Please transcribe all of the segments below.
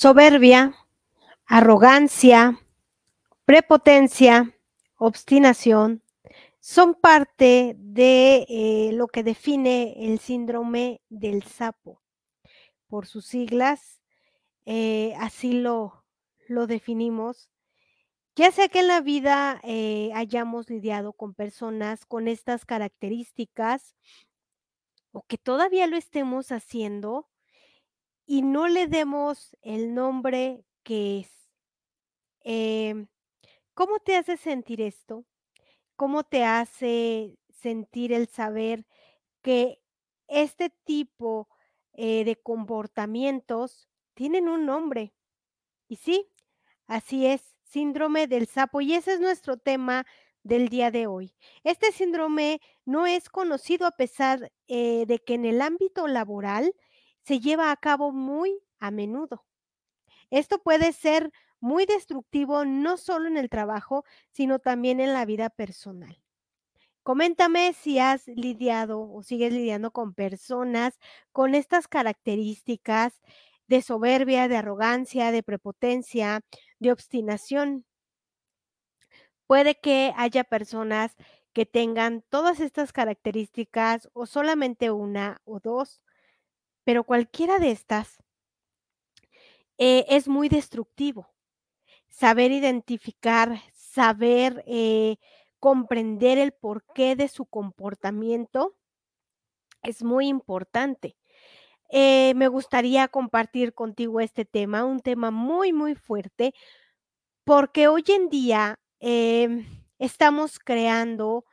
soberbia, arrogancia, prepotencia, obstinación, son parte de eh, lo que define el síndrome del sapo. Por sus siglas, eh, así lo, lo definimos. Ya sea que en la vida eh, hayamos lidiado con personas con estas características o que todavía lo estemos haciendo y no le demos el nombre que es. Em, ¿Cómo te hace sentir esto? ¿Cómo te hace sentir el saber que este tipo eh, de comportamientos tienen un nombre? Y sí, así es, síndrome del sapo. Y ese es nuestro tema del día de hoy. Este síndrome no es conocido a pesar eh, de que en el ámbito laboral se lleva a cabo muy a menudo. Esto puede ser muy destructivo no solo en el trabajo, sino también en la vida personal. Coméntame si has lidiado o sigues lidiando con personas con estas características de soberbia, de arrogancia, de prepotencia, de obstinación. Puede que haya personas que tengan todas estas características o solamente una o dos, pero cualquiera de estas eh, es muy destructivo. Saber identificar, saber eh, comprender el porqué de su comportamiento es muy importante. Eh, me gustaría compartir contigo este tema, un tema muy, muy fuerte, porque hoy en día em, estamos creando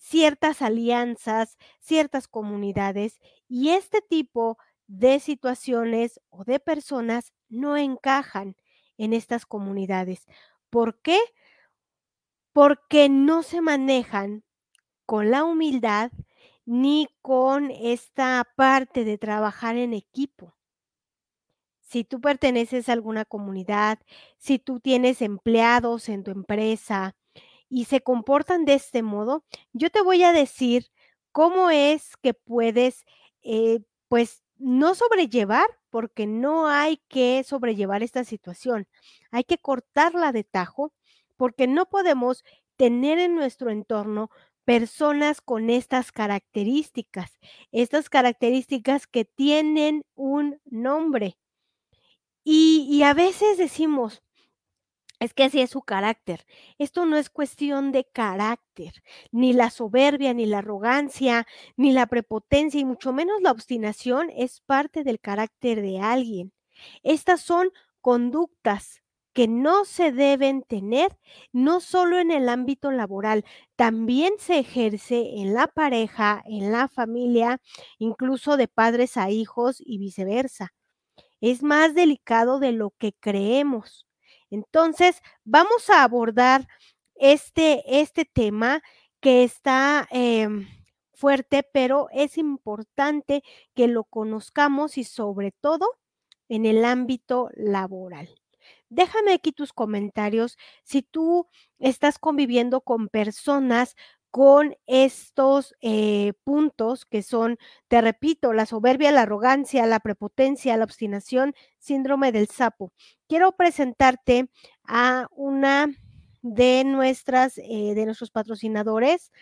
ciertas alianzas, ciertas comunidades y este tipo de situaciones o de personas no encajan en estas comunidades. ¿Por qué? Porque no se manejan con la humildad ni con esta parte de trabajar en equipo. Si tú perteneces a alguna comunidad, si tú tienes empleados en tu empresa y se comportan de este modo, yo te voy a decir cómo es que puedes, eh, pues, no sobrellevar, porque no hay que sobrellevar esta situación. Hay que cortarla de tajo, porque no podemos tener en nuestro entorno personas con estas características, estas características que tienen un nombre. Y, y a veces decimos, es que así es su carácter. Esto no es cuestión de carácter, ni la soberbia, ni la arrogancia, ni la prepotencia, y mucho menos la obstinación es parte del carácter de alguien. Estas son conductas que no se deben tener, no solo en el ámbito laboral, también se ejerce en la pareja, en la familia, incluso de padres a hijos y viceversa. Es más delicado de lo que creemos. Entonces, vamos a abordar este, este tema que está em, fuerte, pero es importante que lo conozcamos y sobre todo en el ámbito laboral. Déjame aquí tus comentarios si tú estás conviviendo con personas con estos eh, puntos que son, te repito, la soberbia, la arrogancia, la prepotencia, la obstinación, síndrome del sapo. Quiero presentarte a una de nuestras, eh, de nuestros patrocinadores,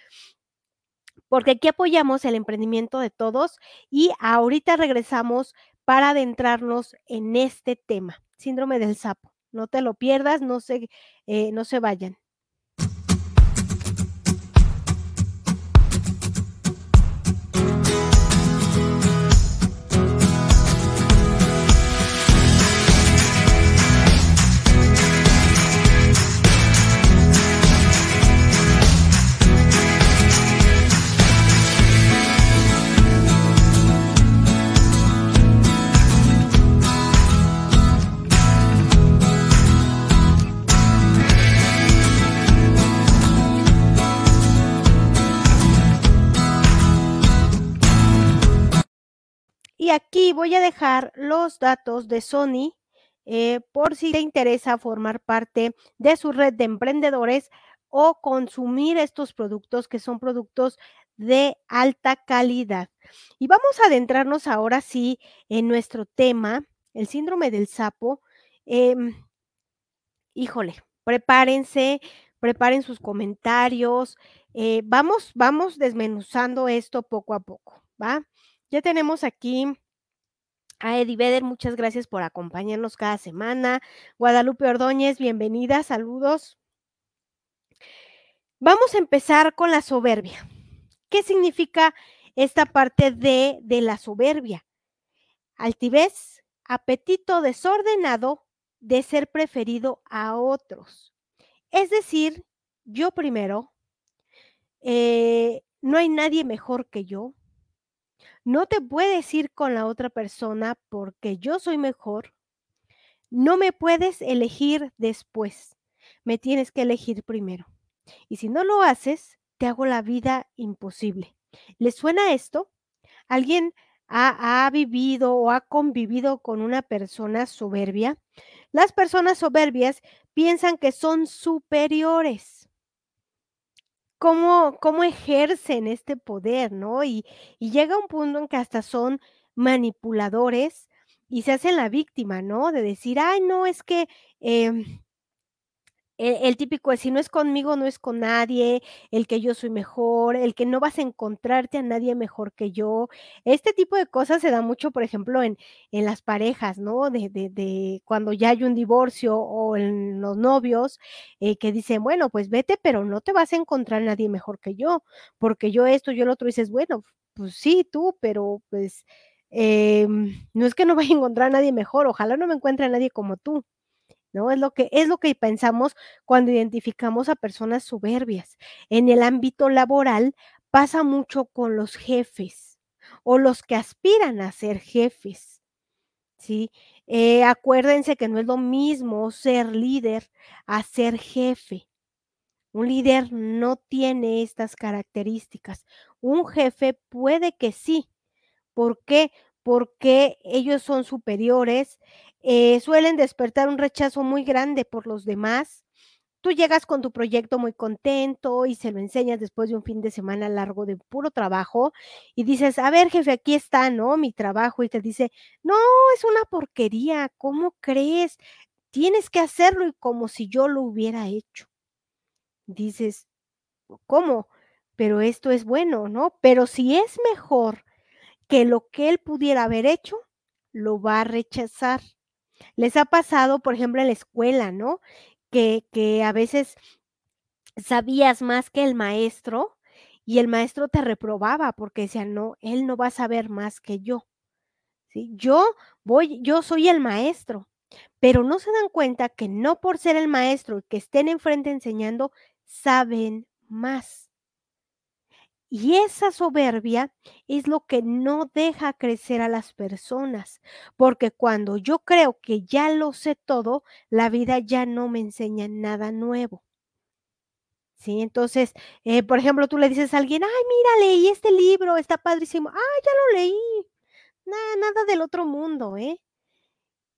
porque aquí apoyamos el emprendimiento de todos y ahorita regresamos para adentrarnos en este tema, síndrome del sapo. No te lo pierdas, no se, eh, no se vayan. Y aquí voy a dejar los datos de Sony eh, por si te interesa formar parte de su red de emprendedores o consumir estos productos que son productos de alta calidad. Y vamos a adentrarnos ahora sí en nuestro tema, el síndrome del sapo, Em, híjole, prepárense, preparen sus comentarios, eh, vamos vamos desmenuzando esto poco a poco, ¿va? Ya tenemos aquí a Eddie Vedder, muchas gracias por acompañarnos cada semana. Guadalupe Ordóñez, bienvenida, saludos. Vamos a empezar con la soberbia. ¿Qué significa esta parte de, de la soberbia? Altivez, apetito desordenado de ser preferido a otros. Es decir, yo primero, eh, no hay nadie mejor que yo. No te puedes ir con la otra persona porque yo soy mejor. No me puedes elegir después. Me tienes que elegir primero. Y si no lo haces, te hago la vida imposible. ¿Les suena esto? ¿Alguien ha, ha, vivido o ha convivido con una persona soberbia? Las personas soberbias piensan que son superiores. ¿Cómo, cómo ejercen este poder, no? Y, y llega un punto en que hasta son manipuladores y se hacen la víctima, ¿no? De decir, ay, no, es que eh, el, el, típico es, si no es conmigo, no es con nadie, el que yo soy mejor, el que no vas a encontrarte a nadie mejor que yo. Este tipo de cosas se da mucho, por ejemplo, en, en las parejas, ¿no? De, de, cuando ya hay un divorcio o en los novios, eh, que dicen, bueno, pues vete, pero no te vas a encontrar a nadie mejor que yo, porque yo esto, yo lo otro, dices, bueno, pues sí, tú, pero pues... Eh, no es que no vaya a encontrar a nadie mejor, ojalá no me encuentre a nadie como tú. Es lo que es lo que pensamos cuando identificamos a personas soberbias. En el ámbito laboral pasa mucho con los jefes o los que aspiran a ser jefes. ¿Sí? Eh, acuérdense que no es lo mismo ser líder a ser jefe. Un líder no tiene estas características. Un jefe puede que sí. ¿Por qué? Porque ellos son superiores, eh, suelen despertar un rechazo muy grande por los demás. Tú llegas con tu proyecto muy contento y se lo enseñas después de un fin de semana largo de puro trabajo y dices, a ver, jefe, aquí está, ¿no? Mi trabajo y te dice, no, es una porquería, ¿cómo crees? Tienes que hacerlo y como si yo lo hubiera hecho. Dices, ¿cómo? Pero esto es bueno, ¿no? Pero si es mejor que lo que él pudiera haber hecho, lo va a rechazar. Les ha pasado, por ejemplo, en la escuela, ¿no? Que, que a veces sabías más que el maestro y el maestro te reprobaba porque decía, no, él no va a saber más que yo. ¿Sí? Yo voy, yo soy el maestro, pero no se dan cuenta que no por ser el maestro y que estén enfrente enseñando, saben más. Y esa soberbia es lo que no deja crecer a las personas, porque cuando yo creo que ya lo sé todo, la vida ya no me enseña nada nuevo. ¿Sí? Entonces, eh, por ejemplo, tú le dices a alguien, ay, mira, leí este libro, está padrísimo. Ah, ya lo leí. Nada, nada del otro mundo, ¿eh?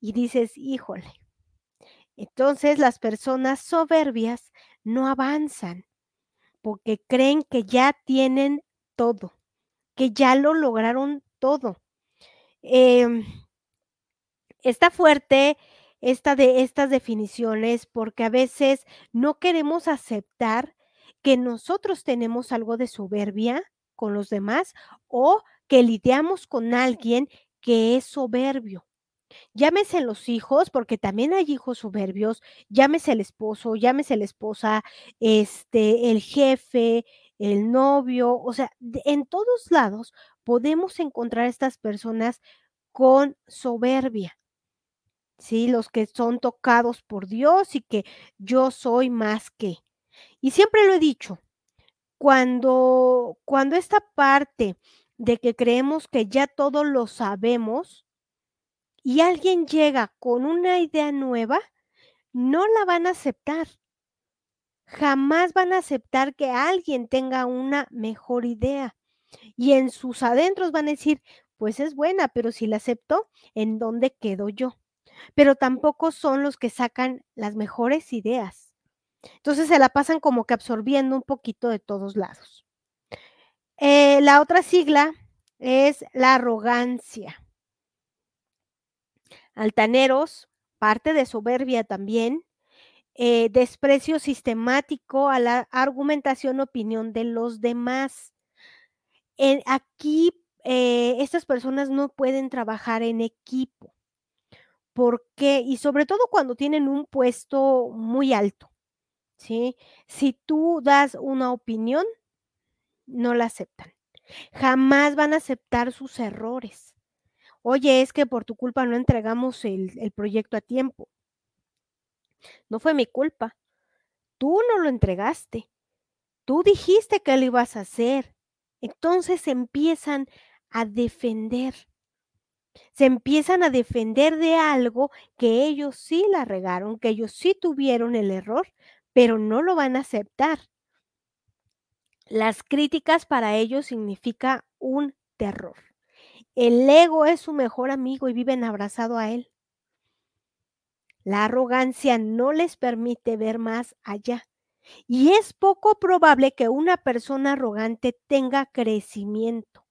Y dices, híjole. Entonces, las personas soberbias no avanzan porque creen que ya tienen todo, que ya lo lograron todo. Eh, está fuerte esta de estas definiciones porque a veces no queremos aceptar que nosotros tenemos algo de soberbia con los demás o que lidiamos con alguien que es soberbio. Llámese los hijos, porque también hay hijos soberbios, llámese el esposo, llámese la esposa, este, el jefe, el novio, o sea, en todos lados podemos encontrar estas personas con soberbia. Sí, los que son tocados por Dios y que yo soy más que. Y siempre lo he dicho, cuando cuando esta parte de que creemos que ya todo lo sabemos, y alguien llega con una idea nueva, no la van a aceptar. Jamás van a aceptar que alguien tenga una mejor idea. Y en sus adentros van a decir, pues es buena, pero si la acepto, ¿en dónde quedo yo? Pero tampoco son los que sacan las mejores ideas. Entonces se la pasan como que absorbiendo un poquito de todos lados. Eh, la otra sigla es la arrogancia altaneros, parte de soberbia también, eh, desprecio sistemático a la argumentación, opinión de los demás. Aquí, eh, estas personas no pueden trabajar en equipo. ¿Por qué? Y sobre todo cuando tienen un puesto muy alto, ¿sí? Si tú das una opinión, no la aceptan. Jamás van a aceptar sus errores. Oye, es que por tu culpa no entregamos el, proyecto a tiempo. No fue mi culpa. Tú no lo entregaste. Tú dijiste que lo ibas a hacer. Entonces empiezan a defender. Se empiezan a defender de algo que ellos sí la regaron, que ellos sí tuvieron el error, pero no lo van a aceptar. Las críticas para ellos significa un terror. El ego es su mejor amigo y viven abrazado a él. La arrogancia no les permite ver más allá. Y es poco probable que una persona arrogante tenga crecimiento.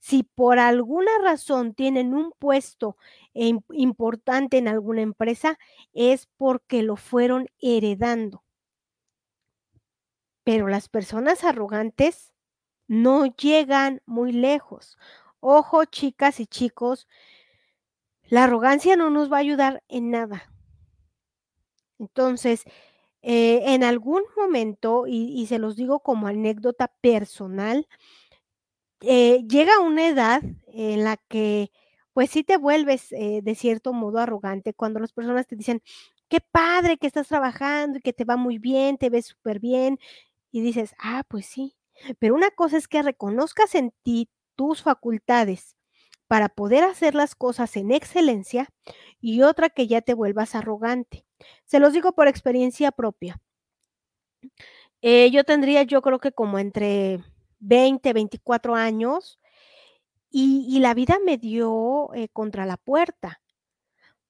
Si por alguna razón tienen un puesto importante en alguna empresa, es porque lo fueron heredando. Pero las personas arrogantes no llegan muy lejos. Ojo, chicas y chicos, la arrogancia no nos va a ayudar en nada. Entonces, eh, en algún momento, y, se los digo como anécdota personal, eh, llega una edad en la que, pues sí te vuelves eh, de cierto modo arrogante cuando las personas te dicen, qué padre que estás trabajando y que te va muy bien, te ves súper bien, y dices, ah, pues sí, pero una cosa es que reconozcas en ti tus facultades para poder hacer las cosas en excelencia y otra que ya te vuelvas arrogante. Se los digo por experiencia propia. Eh, yo tendría, yo creo que como entre 20, 24 años y, y la vida me dio eh, contra la puerta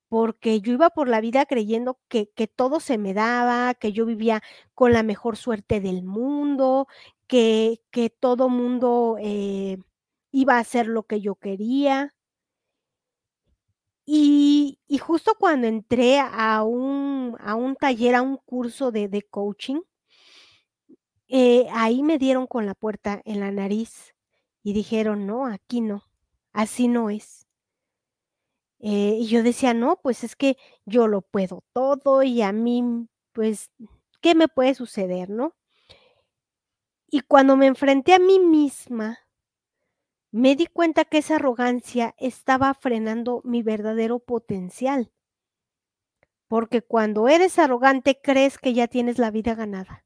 porque yo iba por la vida creyendo que, que, todo se me daba, que yo vivía con la mejor suerte del mundo, que, que todo mundo eh, iba a hacer lo que yo quería. Y, y justo cuando entré a un, a un, taller, a un curso de, de coaching, eh, ahí me dieron con la puerta en la nariz y dijeron, no, aquí no, así no es. Eh, y yo decía, no, pues es que yo lo puedo todo y a mí, pues, ¿qué me puede suceder, no? Y cuando me enfrenté a mí misma, me di cuenta que esa arrogancia estaba frenando mi verdadero potencial. Porque cuando eres arrogante crees que ya tienes la vida ganada.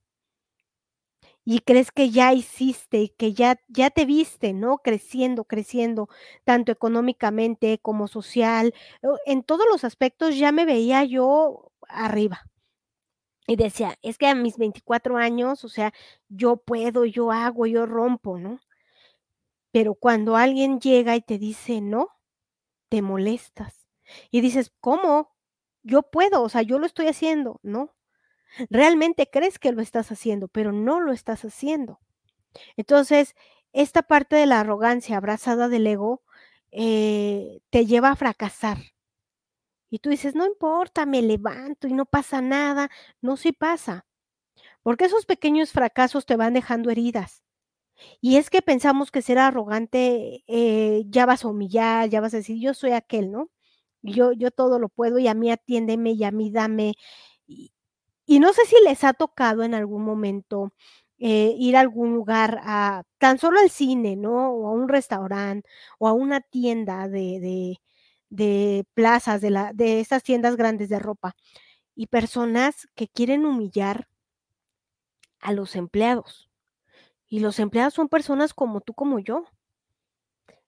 Y crees que ya hiciste, que ya, ya te viste, ¿no? Creciendo, creciendo, tanto económicamente como social. En todos los aspectos ya me veía yo arriba. Y decía, es que a mis 24 años, o sea, yo puedo, yo hago, yo rompo, ¿no? Pero cuando alguien llega y te dice no, te molestas. Y dices, ¿cómo? Yo puedo, o sea, yo lo estoy haciendo, ¿no? Realmente crees que lo estás haciendo, pero no lo estás haciendo. Entonces, esta parte de la arrogancia abrazada del ego eh, te lleva a fracasar. Y tú dices, no importa, me levanto y no pasa nada. No, sí pasa. Porque esos pequeños fracasos te van dejando heridas. Y es que pensamos que ser arrogante eh, ya vas a humillar, ya vas a decir, yo soy aquel, ¿no? Yo, yo todo lo puedo y a mí atiéndeme y a mí dame. Y, no sé si les ha tocado en algún momento eh, ir a algún lugar, a tan solo al cine, ¿no? O a un restaurante o a una tienda de, de, de plazas, de, la, de esas tiendas grandes de ropa. Y personas que quieren humillar a los empleados. Y los empleados son personas como tú, como yo.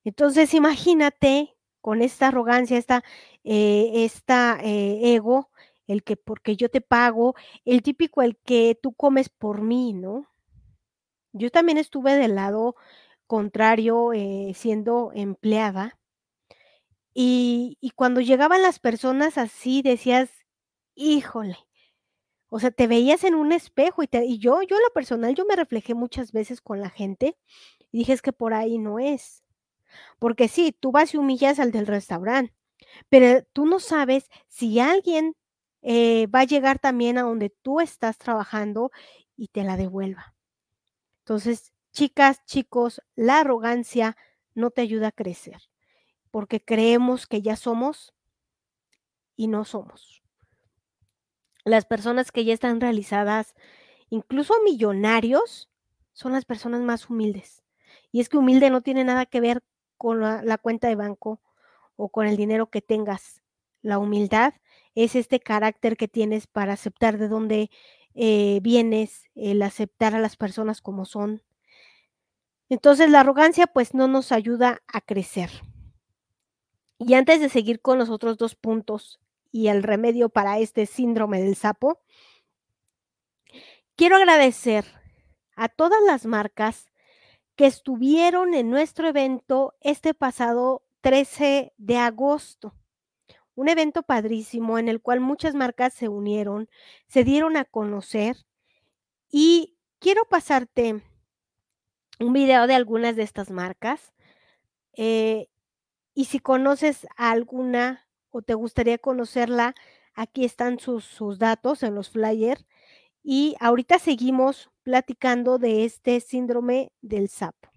Entonces, imagínate con esta arrogancia, esta, eh, esta eh, ego, el que porque yo te pago, el típico el que tú comes por mí, ¿no? Yo también estuve del lado contrario eh, siendo empleada. Y, y, cuando llegaban las personas así, decías, híjole, o sea, te veías en un espejo y, te, y yo, yo lo personal, yo me reflejé muchas veces con la gente y dije, es que por ahí no es. Porque sí, tú vas y humillas al del restaurante, pero tú no sabes si alguien eh, va a llegar también a donde tú estás trabajando y te la devuelva. Entonces, chicas, chicos, la arrogancia no te ayuda a crecer porque creemos que ya somos y no somos. Las personas que ya están realizadas, incluso millonarios, son las personas más humildes. Y es que humilde no tiene nada que ver con la, cuenta de banco o con el dinero que tengas. La humildad es este carácter que tienes para aceptar de dónde eh, vienes, el aceptar a las personas como son. Entonces la arrogancia pues no nos ayuda a crecer. Y antes de seguir con los otros dos puntos y el remedio para este síndrome del sapo, quiero agradecer a todas las marcas que estuvieron en nuestro evento este pasado 13 de agosto. Un evento padrísimo en el cual muchas marcas se unieron, se dieron a conocer y quiero pasarte un video de algunas de estas marcas. Eh, y si conoces a alguna o te gustaría conocerla, aquí están sus, datos en los flyers. Y ahorita seguimos platicando de este síndrome del sapo.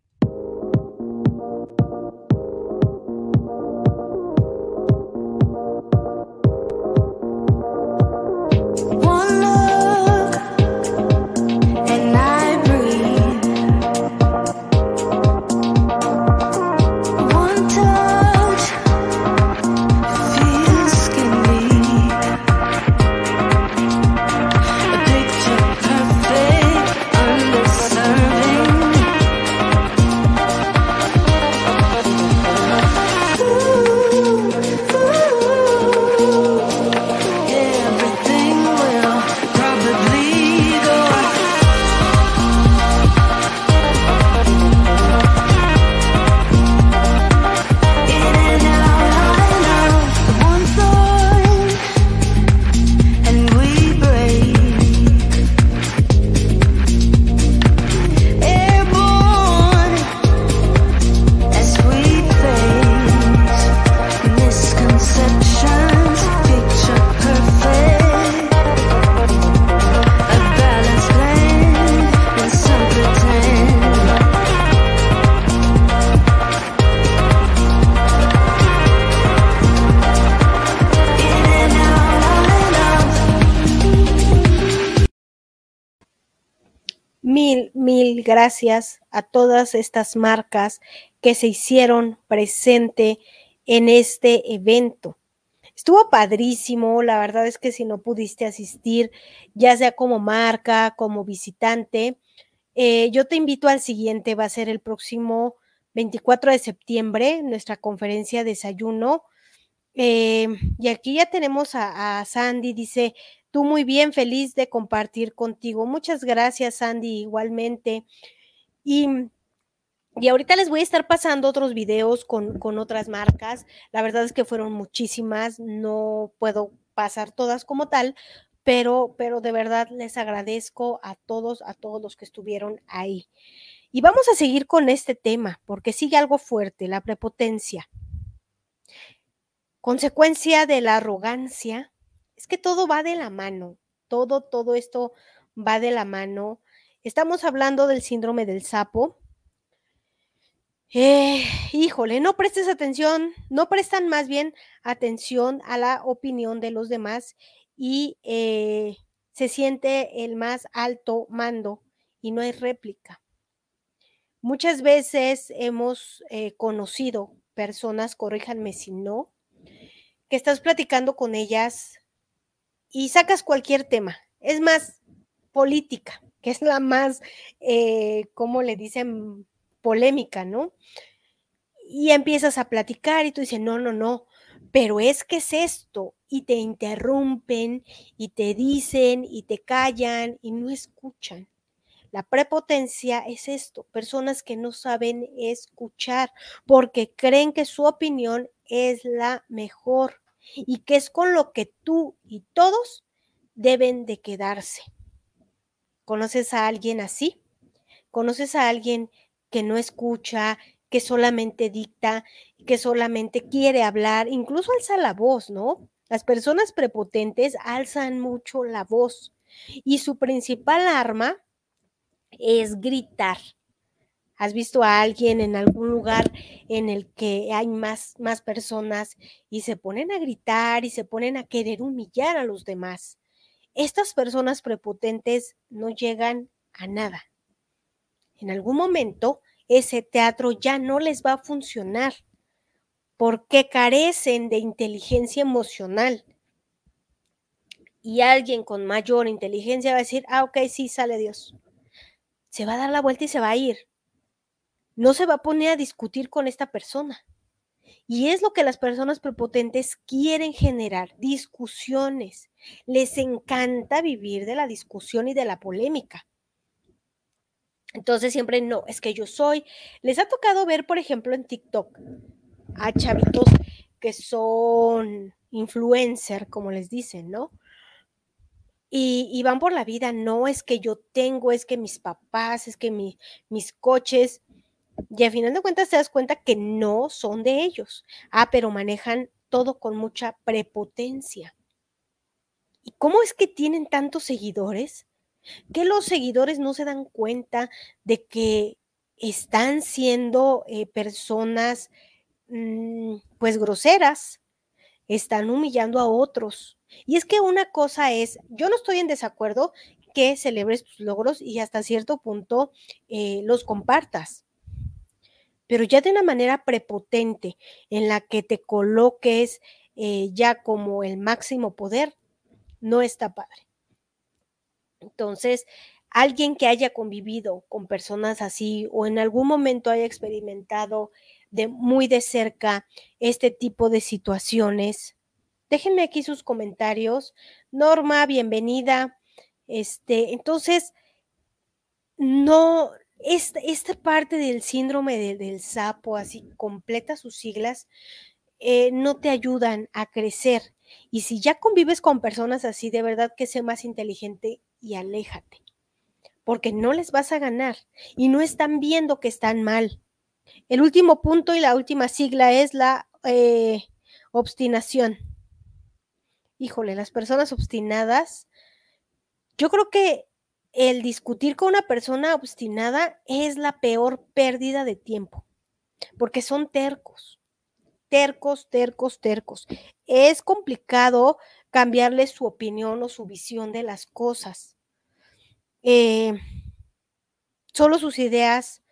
Gracias a todas estas marcas que se hicieron presente en este evento. Estuvo padrísimo, la verdad es que si no pudiste asistir, ya sea como marca, como visitante, eh, yo te invito al siguiente, va a ser el próximo 24 de septiembre, nuestra conferencia de desayuno. Eh, y aquí ya tenemos a Sandy, dice, Muy bien, feliz de compartir contigo. Muchas gracias, Sandy, igualmente. Y, y ahorita les voy a estar pasando otros videos con, con otras marcas. La verdad es que fueron muchísimas, no puedo pasar todas como tal, pero, pero de verdad les agradezco a todos, a todos los que estuvieron ahí. Y vamos a seguir con este tema, porque sigue algo fuerte, la prepotencia. Consecuencia de la arrogancia, es que todo va de la mano, todo, todo esto va de la mano. Estamos hablando del síndrome del sapo. Eh, híjole, no prestes atención, no prestan más bien atención a la opinión de los demás y eh, se siente el más alto mando y no hay réplica. Muchas veces hemos eh, conocido personas, corríjanme si no, que estás platicando con ellas y sacas cualquier tema. Es más, política, que es la más, eh, como le dicen, polémica, ¿no? Y empiezas a platicar y tú dices, no, no, no, pero es que es esto, y te interrumpen, y te dicen, y te callan, y no escuchan. La prepotencia es esto, personas que no saben escuchar porque creen que su opinión es la mejor y que es con lo que tú y todos deben de quedarse. ¿Conoces a alguien así? ¿Conoces a alguien que no escucha, que solamente dicta, que solamente quiere hablar, incluso alza la voz, ¿no? Las personas prepotentes alzan mucho la voz y su principal arma es gritar. ¿Has visto a alguien en algún lugar en el que hay más, más personas y se ponen a gritar y se ponen a querer humillar a los demás? Estas personas prepotentes no llegan a nada. En algún momento ese teatro ya no les va a funcionar porque carecen de inteligencia emocional. Y alguien con mayor inteligencia va a decir, ah, ok, sí, sale Dios. Se va a dar la vuelta y se va a ir. No se va a poner a discutir con esta persona. Y es lo que las personas prepotentes quieren generar, discusiones. Les encanta vivir de la discusión y de la polémica. Entonces siempre no, es que yo soy. Les ha tocado ver, por ejemplo, en TikTok a chavitos que son influencer, como les dicen, ¿no? Y, van por la vida, no es que yo tengo, es que mis papás, es que mis coches, y al final de cuentas te das cuenta que no son de ellos. Ah, pero manejan todo con mucha prepotencia. ¿Y cómo es que tienen tantos seguidores? Que los seguidores no se dan cuenta de que están siendo eh, personas Mm, pues groseras, están humillando a otros. Y es que una cosa es, yo no estoy en desacuerdo que celebres tus logros y hasta cierto punto eh, los compartas, pero ya de una manera prepotente en la que te coloques eh, ya como el máximo poder, no está padre. Entonces, alguien que haya convivido con personas así o en algún momento haya experimentado de muy de cerca este tipo de situaciones. Déjenme aquí sus comentarios. Norma, bienvenida. Este, entonces, no, esta, esta parte del síndrome del sapo, así completa sus siglas, eh, no te ayudan a crecer. Y si ya convives con personas así, de verdad que sé más inteligente y aléjate, porque no les vas a ganar y no están viendo que están mal. El último punto y la última sigla es la eh, obstinación. Híjole, las personas obstinadas, yo creo que el discutir con una persona obstinada es la peor pérdida de tiempo, porque son tercos, tercos, tercos, tercos. Es complicado cambiarle su opinión o su visión de las cosas. Eh, solo sus ideas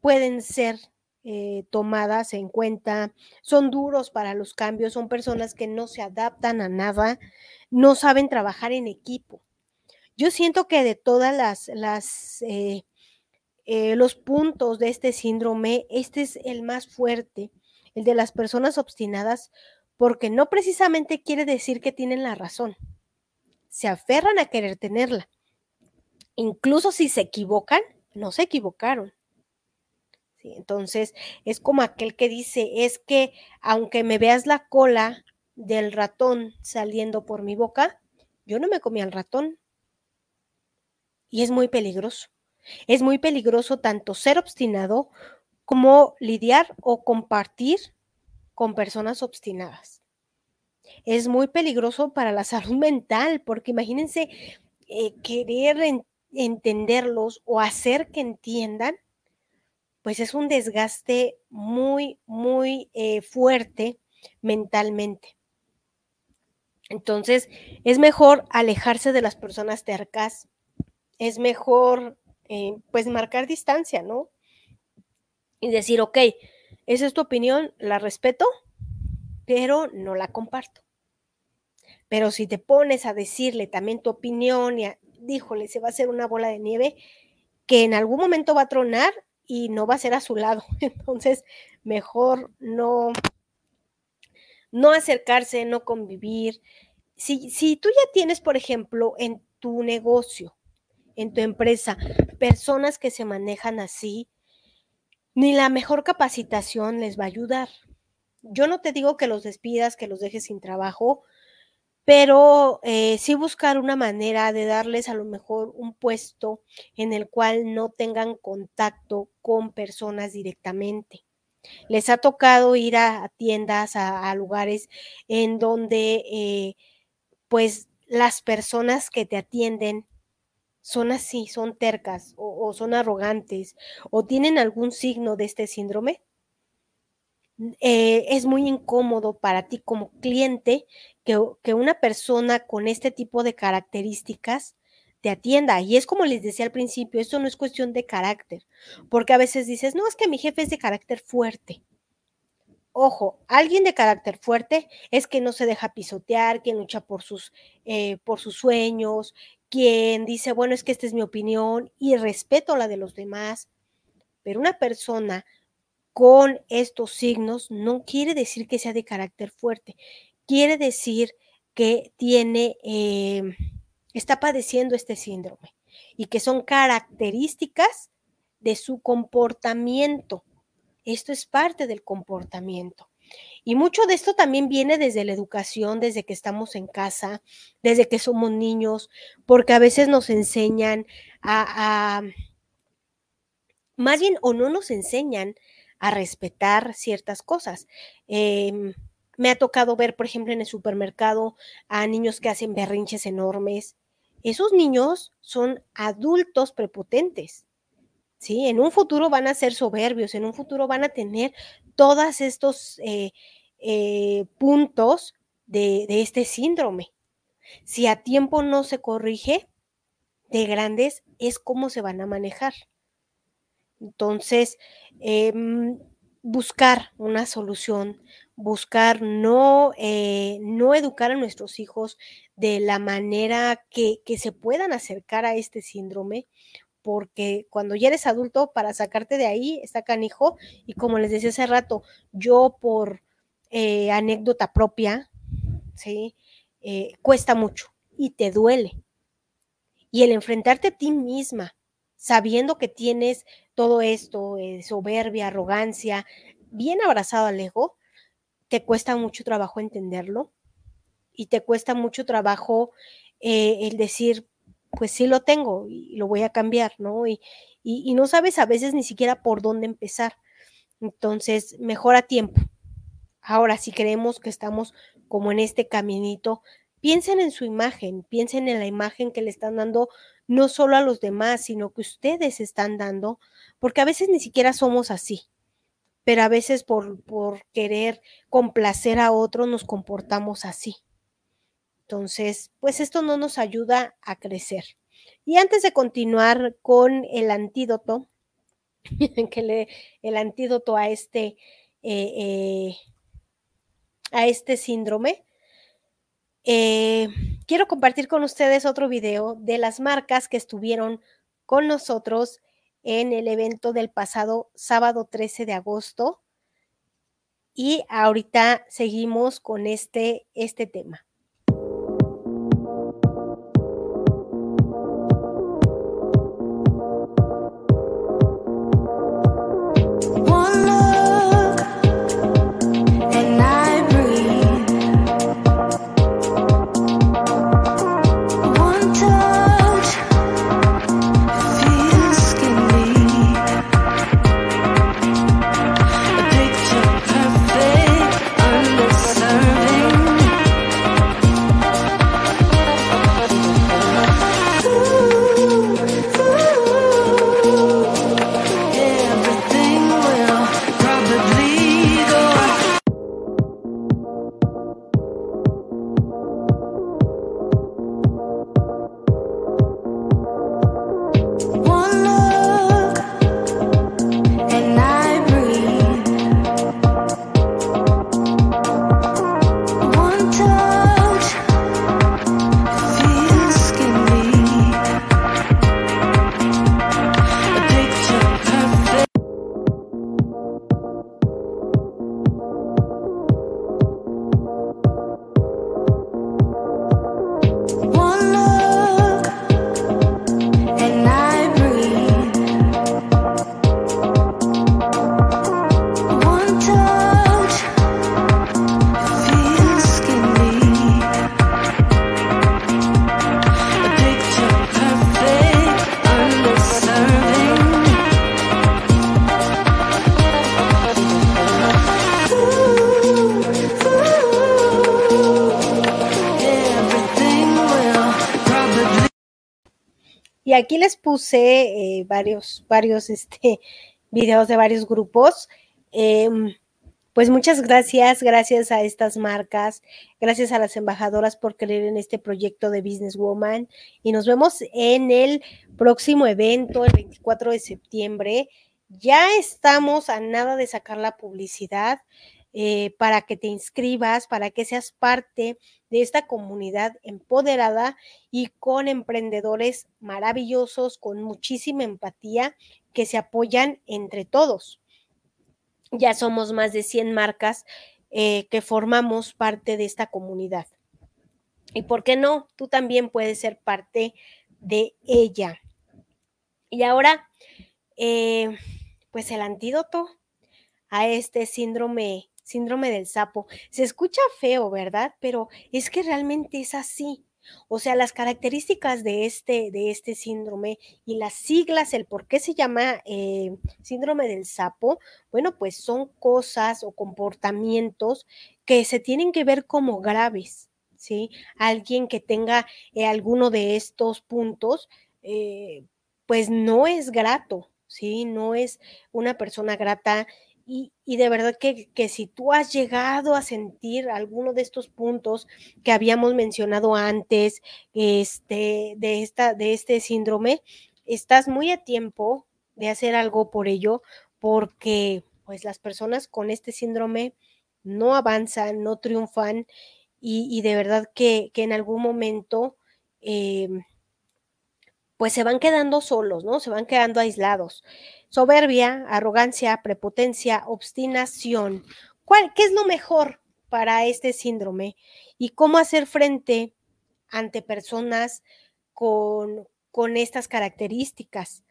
pueden ser eh, tomadas en cuenta, son duros para los cambios, son personas que no se adaptan a nada, no saben trabajar en equipo. Yo siento que de todas las, las eh, eh, los puntos de este síndrome, este es el más fuerte, el de las personas obstinadas, porque no precisamente quiere decir que tienen la razón. Se aferran a querer tenerla. Incluso si se equivocan, no se equivocaron. Entonces, es como aquel que dice, es que aunque me veas la cola del ratón saliendo por mi boca, yo no me comí al ratón. Y es muy peligroso. Es muy peligroso tanto ser obstinado como lidiar o compartir con personas obstinadas. Es muy peligroso para la salud mental, porque imagínense eh, querer entenderlos o hacer que entiendan pues es un desgaste muy, muy eh, fuerte mentalmente. Entonces, es mejor alejarse de las personas tercas, es mejor, eh, pues, marcar distancia, ¿no? Y decir, ok, esa es tu opinión, la respeto, pero no la comparto. Pero si te pones a decirle también tu opinión y díjole, se va a hacer una bola de nieve que en algún momento va a tronar y no va a ser a su lado. Entonces, mejor no, no acercarse, no convivir. Si, si tú ya tienes, por ejemplo, en tu negocio, en tu empresa, personas que se manejan así, ni la mejor capacitación les va a ayudar. Yo no te digo que los despidas, que los dejes sin trabajo, pero eh, sí buscar una manera de darles a lo mejor un puesto en el cual no tengan contacto con personas directamente. Les ha tocado ir a, tiendas, a, lugares en donde eh, pues las personas que te atienden son así, son tercas o, son arrogantes o tienen algún signo de este síndrome. Eh, es muy incómodo para ti como cliente que, que, una persona con este tipo de características te atienda. Y es como les decía al principio, esto no es cuestión de carácter, porque a veces dices, no, es que mi jefe es de carácter fuerte. Ojo, alguien de carácter fuerte es que no se deja pisotear, quien lucha por sus, eh, por sus sueños, quien dice, bueno, es que esta es mi opinión y respeto la de los demás. Pero una persona con estos signos no quiere decir que sea de carácter fuerte, quiere decir que tiene... Eh, está padeciendo este síndrome y que son características de su comportamiento. Esto es parte del comportamiento. Y mucho de esto también viene desde la educación, desde que estamos en casa, desde que somos niños, porque a veces nos enseñan a, más bien o no nos enseñan a respetar ciertas cosas. Em, me ha tocado ver, por ejemplo, en el supermercado a niños que hacen berrinches enormes, esos niños son adultos prepotentes. ¿Sí? En un futuro van a ser soberbios, en un futuro van a tener todos estos eh, eh, puntos de, este síndrome. Si a tiempo no se corrige, de grandes es cómo se van a manejar. Entonces, em, buscar una solución, buscar no, eh, no educar a nuestros hijos de la manera que, se puedan acercar a este síndrome, porque cuando ya eres adulto, para sacarte de ahí está canijo, y como les decía hace rato, yo por eh, anécdota propia, ¿sí? Eh, cuesta mucho y te duele. Y el enfrentarte a ti misma, sabiendo que tienes todo esto, soberbia, arrogancia, bien abrazado al ego, te cuesta mucho trabajo entenderlo y te cuesta mucho trabajo eh, el decir, pues sí lo tengo y lo voy a cambiar, ¿no? Y, y, no sabes a veces ni siquiera por dónde empezar. Entonces, mejor a tiempo. Ahora, si creemos que estamos como en este caminito, piensen en su imagen, piensen en la imagen que le están dando no solo a los demás, sino que ustedes están dando, porque a veces ni siquiera somos así pero a veces por, por querer complacer a otro nos comportamos así. Entonces, pues esto no nos ayuda a crecer. Y antes de continuar con el antídoto, que el antídoto a este, eh, eh, a este síndrome, eh, quiero compartir con ustedes otro video de las marcas que estuvieron con nosotros en el evento del pasado sábado 13 de agosto. Y ahorita seguimos con este, este tema. Eh, varios, varios este, videos de varios grupos. Em, pues muchas gracias, gracias a estas marcas, gracias a las embajadoras por creer en este proyecto de Business Woman y nos vemos en el próximo evento el 24 de septiembre. Ya estamos a nada de sacar la publicidad. Eh, para que te inscribas, para que seas parte de esta comunidad empoderada y con emprendedores maravillosos, con muchísima empatía, que se apoyan entre todos. Ya somos más de 100 marcas eh, que formamos parte de esta comunidad. ¿Y por qué no? Tú también puedes ser parte de ella. Y ahora, eh, pues el antídoto a este síndrome síndrome del sapo. Se escucha feo, ¿verdad? Pero es que realmente es así. O sea, las características de este, de este síndrome y las siglas, el por qué se llama eh, síndrome del sapo, bueno, pues son cosas o comportamientos que se tienen que ver como graves, ¿sí? Alguien que tenga eh, alguno de estos puntos, eh, pues no es grato, ¿sí? No es una persona grata y, de verdad que, si tú has llegado a sentir alguno de estos puntos que habíamos mencionado antes, este, de, esta, de este síndrome, estás muy a tiempo de hacer algo por ello, porque pues las personas con este síndrome no avanzan, no triunfan y, de verdad que, en algún momento em, pues se van quedando solos, ¿no? Se van quedando aislados soberbia, arrogancia, prepotencia, obstinación. ¿Cuál, ¿Qué es lo mejor para este síndrome? ¿Y cómo hacer frente ante personas con, con estas características?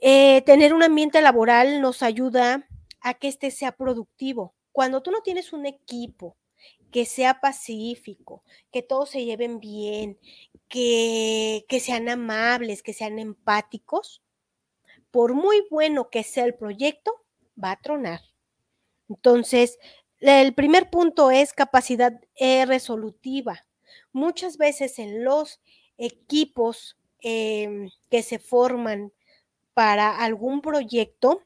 Eh, tener un ambiente laboral nos ayuda a que éste sea productivo. Cuando tú no tienes un equipo que sea pacífico, que todos se lleven bien, que, sean amables, que sean empáticos, por muy bueno que sea el proyecto, va a tronar. Entonces, el primer punto es capacidad eh, resolutiva. Muchas veces en los equipos em, que se forman para algún proyecto,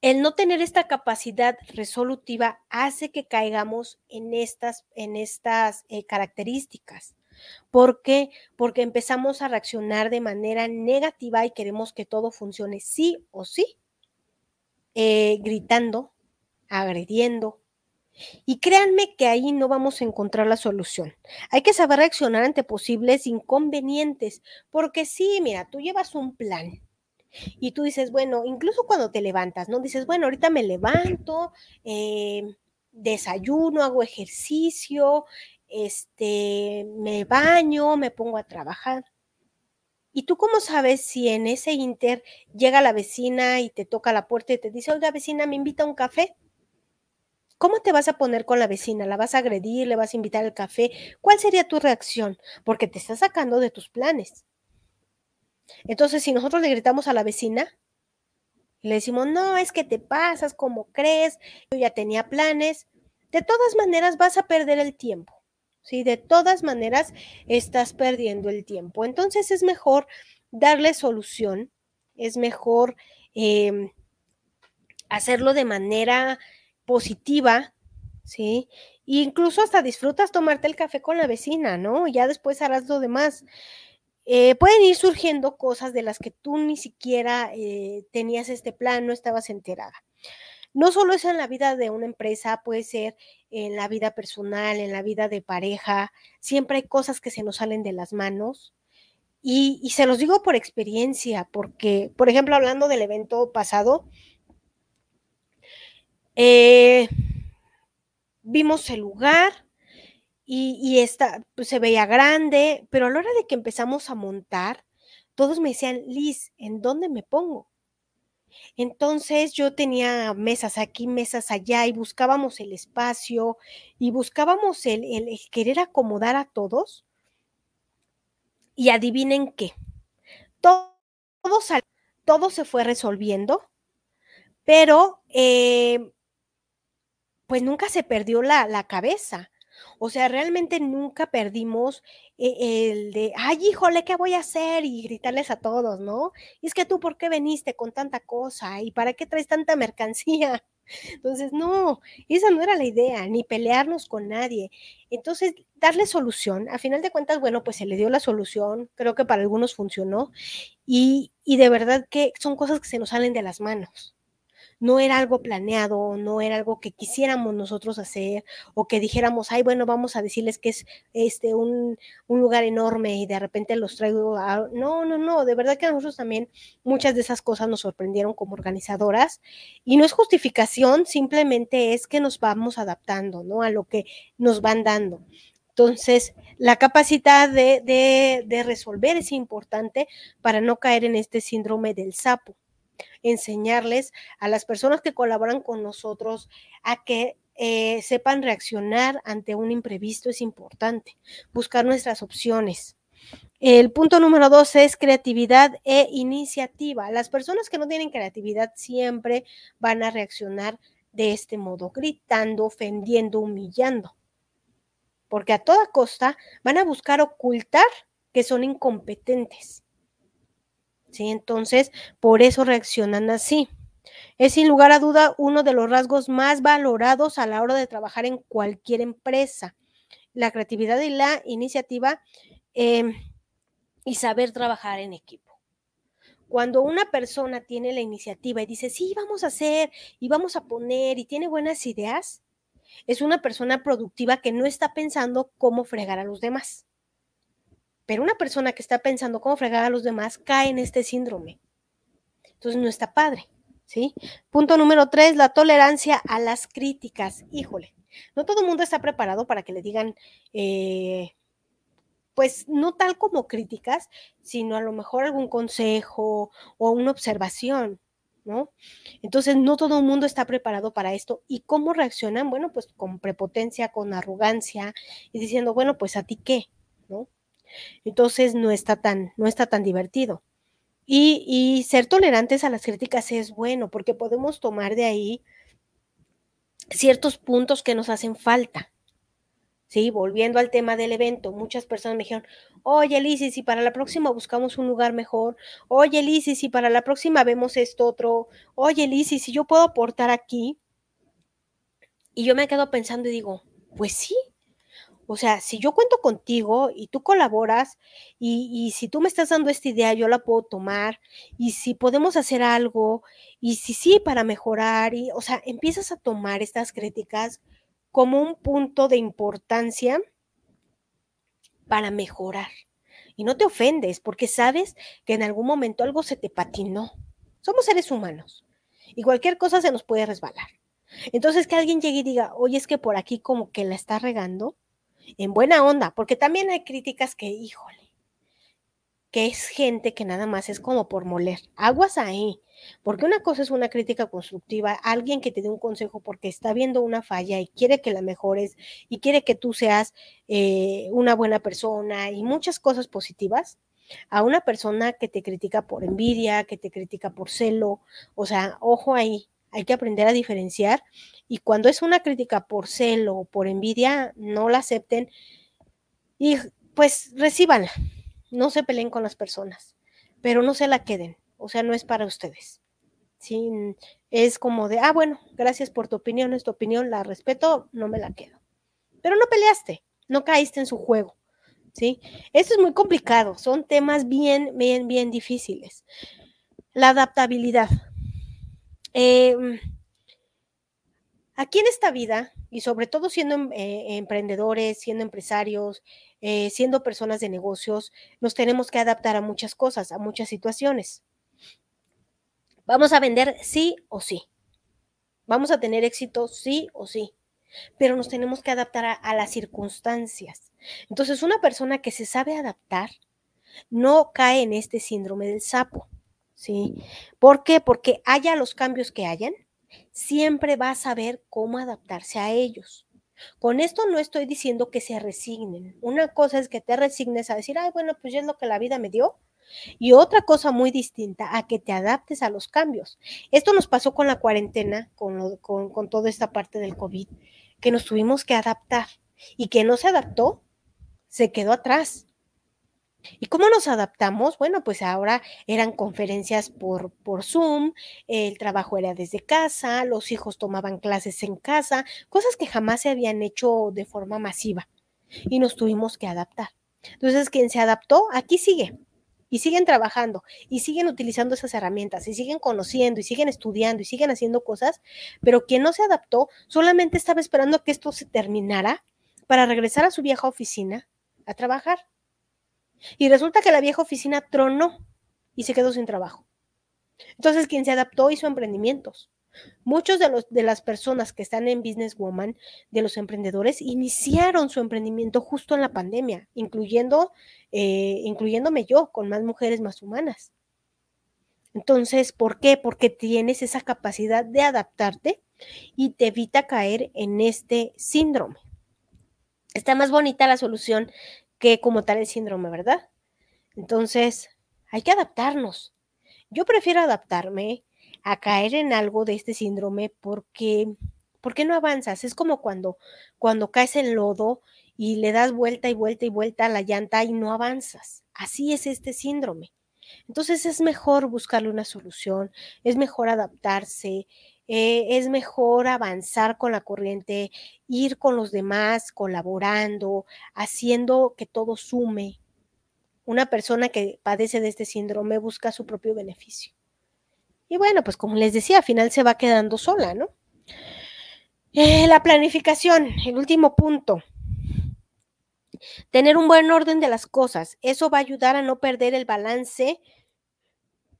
el no tener esta capacidad resolutiva hace que caigamos en estas, en estas eh, características. ¿Por qué? Porque empezamos a reaccionar de manera negativa y queremos que todo funcione sí o sí, eh, gritando, agrediendo. Y créanme que ahí no vamos a encontrar la solución. Hay que saber reaccionar ante posibles inconvenientes, porque sí, mira, tú llevas un plan, y tú dices, bueno, incluso cuando te levantas, ¿no? Dices, bueno, ahorita me levanto, eh, desayuno, hago ejercicio, este, me baño, me pongo a trabajar. ¿Y tú cómo sabes si en ese inter llega la vecina y te toca la puerta y te dice, oiga vecina, me invita a un café? ¿Cómo te vas a poner con la vecina? ¿La vas a agredir? ¿Le vas a invitar al café? ¿Cuál sería tu reacción? Porque te está sacando de tus planes. Entonces, si nosotros le gritamos a la vecina, le decimos, no, es que te pasas, ¿cómo crees? Yo ya tenía planes. De todas maneras, vas a perder el tiempo. ¿Sí? De todas maneras, estás perdiendo el tiempo. Entonces es mejor darle solución, es mejor em, hacerlo de manera positiva, ¿sí? E incluso hasta disfrutas tomarte el café con la vecina, ¿no? Ya después harás lo demás. Eh, pueden ir surgiendo cosas de las que tú ni siquiera eh, tenías este plan, no estabas enterada. No solo es en la vida de una empresa, puede ser en la vida personal, en la vida de pareja, siempre hay cosas que se nos salen de las manos. Y, se los digo por experiencia, porque, por ejemplo, hablando del evento pasado, eh, vimos el lugar y, y pues, se veía grande, pero a la hora de que empezamos a montar, todos me decían, Liz, ¿en dónde me pongo? Entonces yo tenía mesas aquí, mesas allá y buscábamos el espacio y buscábamos el, querer acomodar a todos. Y adivinen qué, todo, todo, se fue resolviendo, pero eh, pues nunca se perdió la, la cabeza. O sea, realmente nunca perdimos eh, el de, ay, híjole, ¿qué voy a hacer? Y gritarles a todos, ¿no? Es que tú, ¿por qué veniste con tanta cosa? ¿Y para qué traes tanta mercancía? Entonces, no, esa no era la idea, ni pelearnos con nadie. Entonces, darle solución. A final de cuentas, bueno, pues se le dio la solución, creo que para algunos funcionó, y, y de verdad que son cosas que se nos salen de las manos no era algo planeado, no era algo que quisiéramos nosotros hacer o que dijéramos, ay, bueno, vamos a decirles que es este un, un lugar enorme y de repente los traigo a... No, no, no, de verdad que a nosotros también muchas de esas cosas nos sorprendieron como organizadoras y no es justificación, simplemente es que nos vamos adaptando, ¿no? A lo que nos van dando. Entonces, la capacidad de, de, de, resolver es importante para no caer en este síndrome del sapo enseñarles a las personas que colaboran con nosotros a que eh, sepan reaccionar ante un imprevisto es importante, buscar nuestras opciones. El punto número dos es creatividad e iniciativa. Las personas que no tienen creatividad siempre van a reaccionar de este modo, gritando, ofendiendo, humillando. Porque a toda costa van a buscar ocultar que son incompetentes. ¿Sí? Entonces, por eso reaccionan así. Es sin lugar a duda uno de los rasgos más valorados a la hora de trabajar en cualquier empresa. La creatividad y la iniciativa eh, y saber trabajar en equipo. Cuando una persona tiene la iniciativa y dice, sí, vamos a hacer y vamos a poner y tiene buenas ideas, es una persona productiva que no está pensando cómo fregar a los demás. Pero una persona que está pensando cómo fregar a los demás cae en este síndrome. Entonces no está padre, ¿sí? Punto número tres, la tolerancia a las críticas. Híjole, no todo el mundo está preparado para que le digan, eh, pues no tal como críticas, sino a lo mejor algún consejo o una observación, ¿no? Entonces, no todo el mundo está preparado para esto. ¿Y cómo reaccionan? Bueno, pues con prepotencia, con arrogancia y diciendo, bueno, pues a ti qué. Entonces no está tan, no está tan divertido. Y, y ser tolerantes a las críticas es bueno porque podemos tomar de ahí ciertos puntos que nos hacen falta. Sí, volviendo al tema del evento, muchas personas me dijeron, oye Lizy, si para la próxima buscamos un lugar mejor, oye Lizy, si para la próxima vemos esto otro, oye Lizy, si yo puedo aportar aquí. Y yo me quedo pensando y digo, pues sí, o sea, si yo cuento contigo y tú colaboras y, si tú me estás dando esta idea, yo la puedo tomar y si podemos hacer algo y si sí para mejorar y, o sea, empiezas a tomar estas críticas como un punto de importancia para mejorar. Y no te ofendes porque sabes que en algún momento algo se te patinó. Somos seres humanos y cualquier cosa se nos puede resbalar. Entonces que alguien llegue y diga, oye, es que por aquí como que la está regando, en buena onda, porque también hay críticas que, híjole, que es gente que nada más es como por moler. Aguas ahí, porque una cosa es una crítica constructiva, alguien que te dé un consejo porque está viendo una falla y quiere que la mejores y quiere que tú seas eh, una buena persona y muchas cosas positivas, a una persona que te critica por envidia, que te critica por celo, o sea, ojo ahí, hay que aprender a diferenciar y cuando es una crítica por celo o por envidia, no la acepten y pues recibanla. No se peleen con las personas, pero no se la queden. O sea, no es para ustedes. ¿sí? Es como de, ah, bueno, gracias por tu opinión, es tu opinión, la respeto, no me la quedo. Pero no peleaste, no caíste en su juego. ¿sí? Esto es muy complicado, son temas bien, bien, bien difíciles. La adaptabilidad. Eh, aquí en esta vida, y sobre todo siendo em, eh, emprendedores, siendo empresarios, eh, siendo personas de negocios, nos tenemos que adaptar a muchas cosas, a muchas situaciones. Vamos a vender sí o sí. Vamos a tener éxito sí o sí. Pero nos tenemos que adaptar a las circunstancias. Entonces, una persona que se sabe adaptar no cae en este síndrome del sapo. ¿Sí? ¿Por qué? Porque haya los cambios que hayan, siempre va a saber cómo adaptarse a ellos. Con esto no estoy diciendo que se resignen. Una cosa es que te resignes a decir, ay, bueno, pues ya es lo que la vida me dio. Y otra cosa muy distinta a que te adaptes a los cambios. Esto nos pasó con la cuarentena, con, con, con toda esta parte del COVID, que nos tuvimos que adaptar. Y quien no se adaptó, se quedó atrás. ¿Y cómo nos adaptamos? Bueno, pues ahora eran conferencias por, por Zoom, el trabajo era desde casa, los hijos tomaban clases en casa, cosas que jamás se habían hecho de forma masiva y nos tuvimos que adaptar. Entonces, quien se adaptó, aquí sigue y siguen trabajando y siguen utilizando esas herramientas y siguen conociendo y siguen estudiando y siguen haciendo cosas, pero quien no se adaptó solamente estaba esperando a que esto se terminara para regresar a su vieja oficina a trabajar. Y resulta que la vieja oficina tronó y se quedó sin trabajo. Entonces, quien se adaptó hizo emprendimientos. Muchos de, los, de las personas que están en Business Woman, de los emprendedores, iniciaron su emprendimiento justo en la pandemia, incluyendo, eh, incluyéndome yo, con más mujeres más humanas. Entonces, ¿por qué? Porque tienes esa capacidad de adaptarte y te evita caer en este síndrome. Está más bonita la solución que como tal el síndrome, ¿verdad? Entonces, hay que adaptarnos. Yo prefiero adaptarme a caer en algo de este síndrome porque, porque no avanzas. Es como cuando, cuando caes en lodo y le das vuelta y vuelta y vuelta a la llanta y no avanzas. Así es este síndrome. Entonces es mejor buscarle una solución, es mejor adaptarse, eh, es mejor avanzar con la corriente, ir con los demás, colaborando, haciendo que todo sume. Una persona que padece de este síndrome busca su propio beneficio. Y bueno, pues como les decía, al final se va quedando sola, ¿no? Eh, la planificación, el último punto. Tener un buen orden de las cosas. Eso va a ayudar a no perder el balance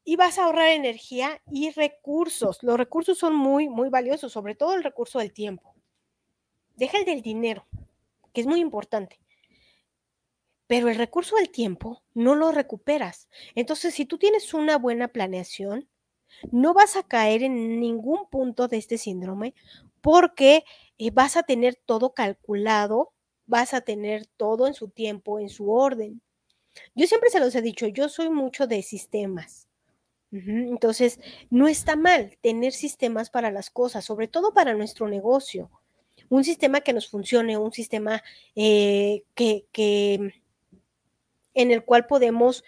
y vas a ahorrar energía y recursos. Los recursos son muy, muy valiosos, sobre todo el recurso del tiempo. Deja el del dinero, que es muy importante. Pero el recurso del tiempo no lo recuperas. Entonces, si tú tienes una buena planeación, no vas a caer en ningún punto de este síndrome porque eh, vas a tener todo calculado, vas a tener todo en su tiempo, en su orden. Yo siempre se los he dicho, yo soy mucho de sistemas. Entonces, no está mal tener sistemas para las cosas, sobre todo para nuestro negocio. Un sistema que nos funcione, un sistema eh, que, en el cual podemos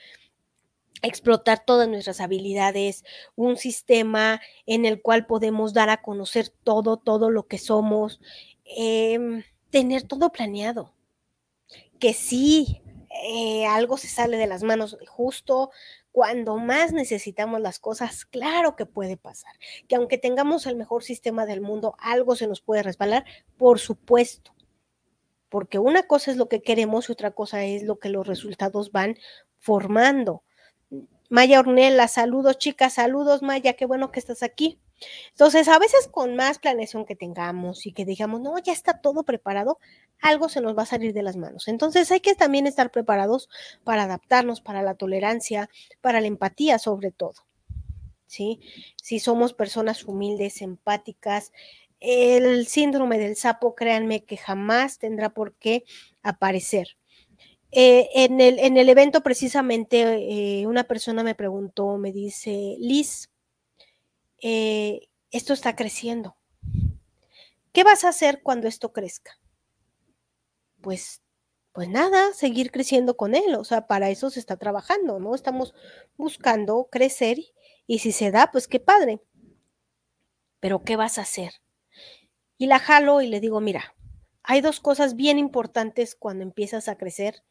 explotar todas nuestras habilidades, un sistema en el cual podemos dar a conocer todo, todo lo que somos, em, tener todo planeado. Que sí, eh, algo se sale de las manos justo cuando más necesitamos las cosas, claro que puede pasar. Que aunque tengamos el mejor sistema del mundo, algo se nos puede resbalar, por supuesto. Porque una cosa es lo que queremos y otra cosa es lo que los resultados van formando. Maya Ornella, saludos chicas, saludos Maya, qué bueno que estás aquí. Entonces, a veces con más planeación que tengamos y que digamos, no, ya está todo preparado, algo se nos va a salir de las manos. Entonces, hay que también estar preparados para adaptarnos, para la tolerancia, para la empatía sobre todo. ¿Sí? Si somos personas humildes, empáticas, el síndrome del sapo, créanme que jamás tendrá por qué aparecer. Eh, en, el, en, el, evento precisamente eh, una persona me preguntó, me dice, Liz, eh, esto está creciendo. ¿Qué vas a hacer cuando esto crezca? Pues, pues nada, seguir creciendo con él. O sea, para eso se está trabajando, ¿no? Estamos buscando crecer y si se da, pues qué padre. Pero ¿qué vas a hacer? Y la jalo y le digo, mira, hay dos cosas bien importantes cuando empiezas a crecer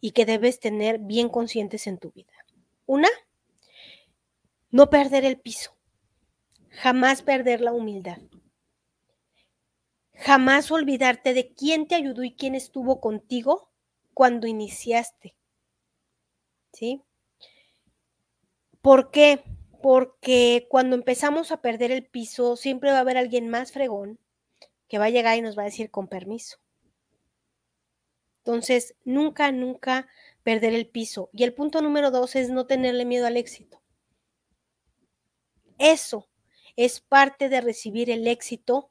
y que debes tener bien conscientes en tu vida. Una, no perder el piso. Jamás perder la humildad. Jamás olvidarte de quién te ayudó y quién estuvo contigo cuando iniciaste. ¿Sí? ¿Por qué? Porque cuando empezamos a perder el piso, siempre va a haber alguien más fregón que va a llegar y nos va a decir con permiso. Entonces, nunca, nunca perder el piso. Y el punto número dos es no tenerle miedo al éxito. Eso es parte de recibir el éxito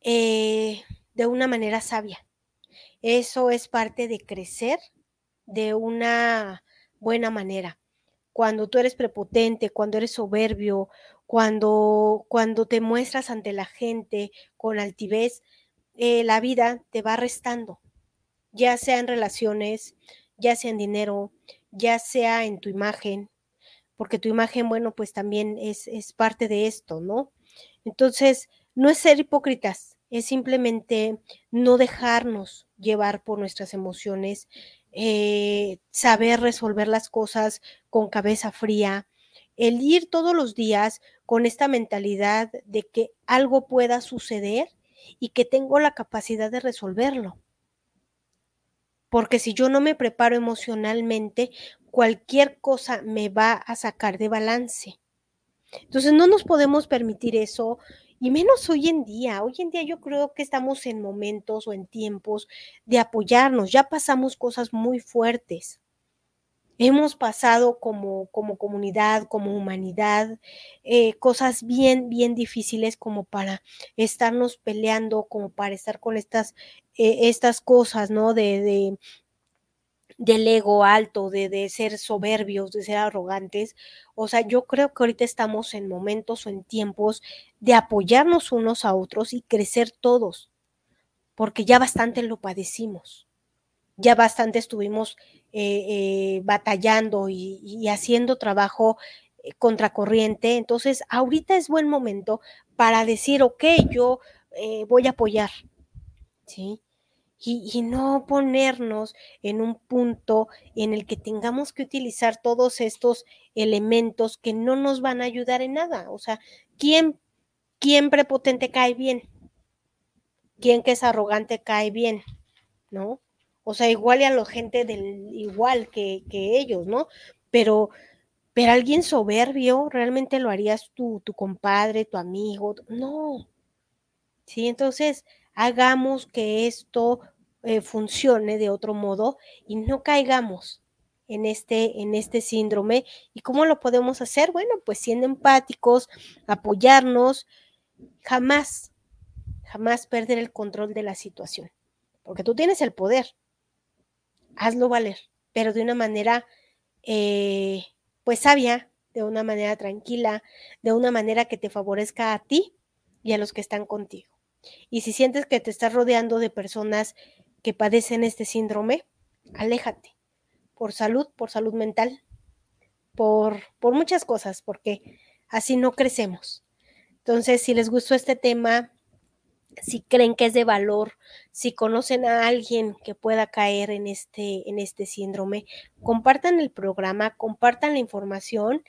eh, de una manera sabia. Eso es parte de crecer de una buena manera. Cuando tú eres prepotente, cuando eres soberbio, cuando, cuando te muestras ante la gente con altivez, eh, la vida te va restando, ya sea en relaciones, ya sea en dinero, ya sea en tu imagen, porque tu imagen, bueno, pues también es, es parte de esto, ¿no? Entonces, no es ser hipócritas, es simplemente no dejarnos llevar por nuestras emociones, eh, saber resolver las cosas con cabeza fría, el ir todos los días con esta mentalidad de que algo pueda suceder y que tengo la capacidad de resolverlo. Porque si yo no me preparo emocionalmente, cualquier cosa me va a sacar de balance. Entonces no nos podemos permitir eso y menos hoy en día. Hoy en día yo creo que estamos en momentos o en tiempos de apoyarnos. Ya pasamos cosas muy fuertes. Hemos pasado como, como comunidad, como humanidad, eh, cosas bien, bien difíciles como para estarnos peleando, como para estar con estas, eh, estas cosas, ¿no? De, de, del ego alto, de, de, ser soberbios, de ser arrogantes. O sea, yo creo que ahorita estamos en momentos o en tiempos de apoyarnos unos a otros y crecer todos, porque ya bastante lo padecimos, ya bastante estuvimos eh, eh, batallando y, haciendo trabajo eh, contracorriente. Entonces, ahorita es buen momento para decir, ok, yo voy a apoyar, ¿sí? Y, no ponernos en un punto en el que tengamos que utilizar todos estos elementos que no nos van a ayudar en nada. O sea, ¿quién, quién prepotente cae bien? ¿Quién que es arrogante cae bien? ¿No? O sea, igual y a la gente del igual que, que ellos, ¿no? Pero, pero alguien soberbio, ¿realmente lo harías tú, tu compadre, tu amigo? No. Sí, entonces hagamos que esto eh, funcione de otro modo y no caigamos en este, en este síndrome. ¿Y cómo lo podemos hacer? Bueno, pues siendo empáticos, apoyarnos, jamás, jamás perder el control de la situación, porque tú tienes el poder, hazlo valer, pero de una manera, eh, pues sabia, de una manera tranquila, de una manera que te favorezca a ti y a los que están contigo. Y si sientes que te estás rodeando de personas que padecen este síndrome, aléjate. Por salud, por salud mental, por, por muchas cosas, porque así no crecemos. Entonces, si les gustó este tema, si creen que es de valor, si conocen a alguien que pueda caer en este, en este síndrome, compartan el programa, compartan la información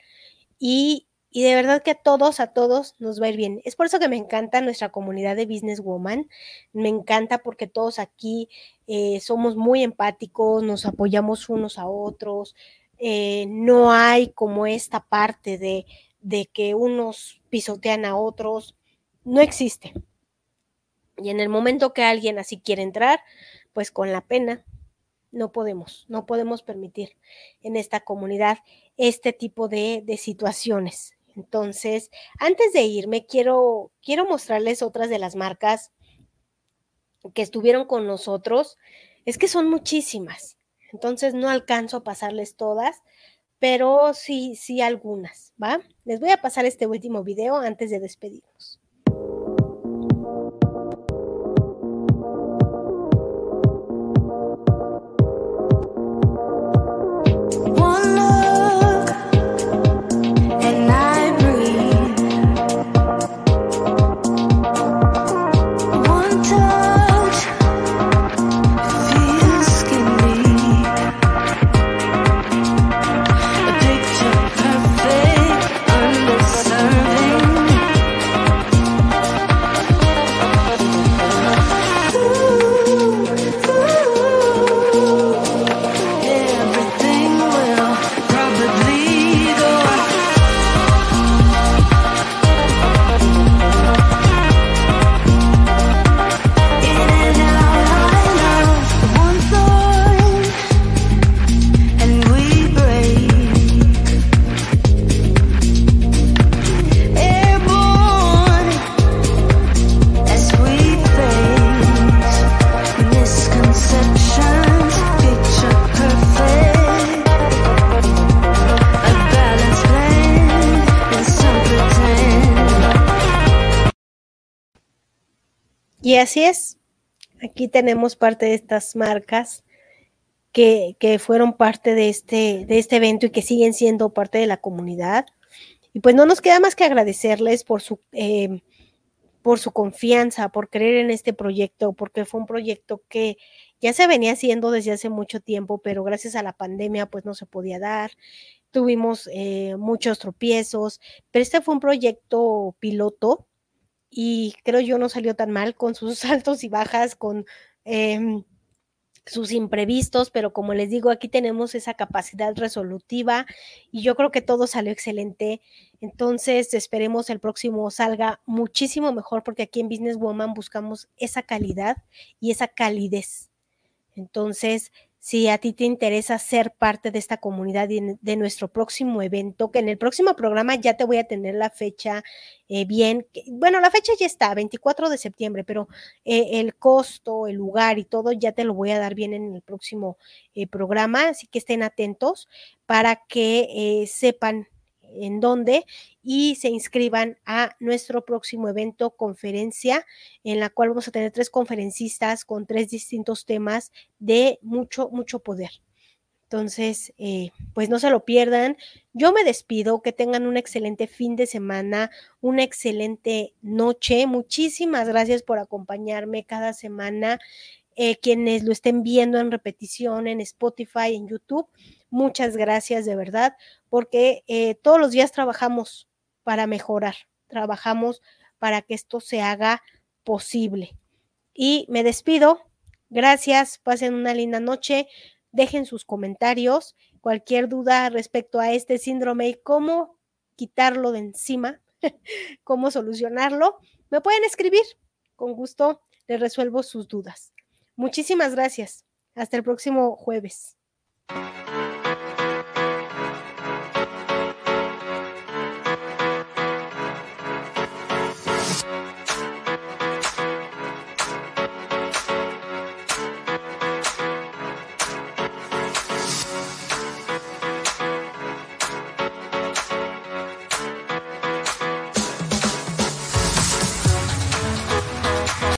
y, y de verdad que a todos, a todos nos va a ir bien. Es por eso que me encanta nuestra comunidad de Business Woman. Me encanta porque todos aquí eh, somos muy empáticos, nos apoyamos unos a otros. Eh, no hay como esta parte de, de que unos pisotean a otros. No existe. Y en el momento que alguien así quiere entrar, pues con la pena, no podemos, no podemos permitir en esta comunidad este tipo de, de situaciones. Entonces, antes de irme, quiero, quiero mostrarles otras de las marcas que estuvieron con nosotros. Es que son muchísimas, entonces no alcanzo a pasarles todas, pero sí, sí algunas, ¿va? Les voy a pasar este último video antes de despedirnos. Así es, Aquí tenemos parte de estas marcas que, que, fueron parte de este, de este evento y que siguen siendo parte de la comunidad. Y pues no nos queda más que agradecerles por su, eh, por su confianza, por creer en este proyecto, porque fue un proyecto que ya se venía haciendo desde hace mucho tiempo, pero gracias a la pandemia pues no se podía dar. Tuvimos eh, muchos tropiezos, pero este fue un proyecto piloto y creo yo no salió tan mal con sus altos y bajas, con eh, sus imprevistos, pero como les digo, aquí tenemos esa capacidad resolutiva y yo creo que todo salió excelente. Entonces, esperemos el próximo salga muchísimo mejor porque aquí en Business Woman buscamos esa calidad y esa calidez. Entonces, si a ti te interesa ser parte de esta comunidad y de nuestro próximo evento, que en el próximo programa ya te voy a tener la fecha eh, bien. Bueno, la fecha ya está, 24 de septiembre, pero eh, el costo, el lugar y todo ya te lo voy a dar bien en el próximo eh, programa, así que estén atentos para que sepan en dónde y se inscriban a nuestro próximo evento, conferencia, en la cual vamos a tener tres conferencistas con tres distintos temas de mucho, mucho poder. Entonces, eh, pues no se lo pierdan. Yo me despido, que tengan un excelente fin de semana, una excelente noche. Muchísimas gracias por acompañarme cada semana. Eh, quienes lo estén viendo en repetición en Spotify, en YouTube, muchas gracias de verdad, porque eh, todos los días trabajamos para mejorar, trabajamos para que esto se haga posible. Y me despido. Gracias, pasen una linda noche dejen sus comentarios, cualquier duda respecto a este síndrome y cómo quitarlo de encima, cómo solucionarlo, me pueden escribir. Con gusto les resuelvo sus dudas. Muchísimas gracias. Hasta el próximo jueves.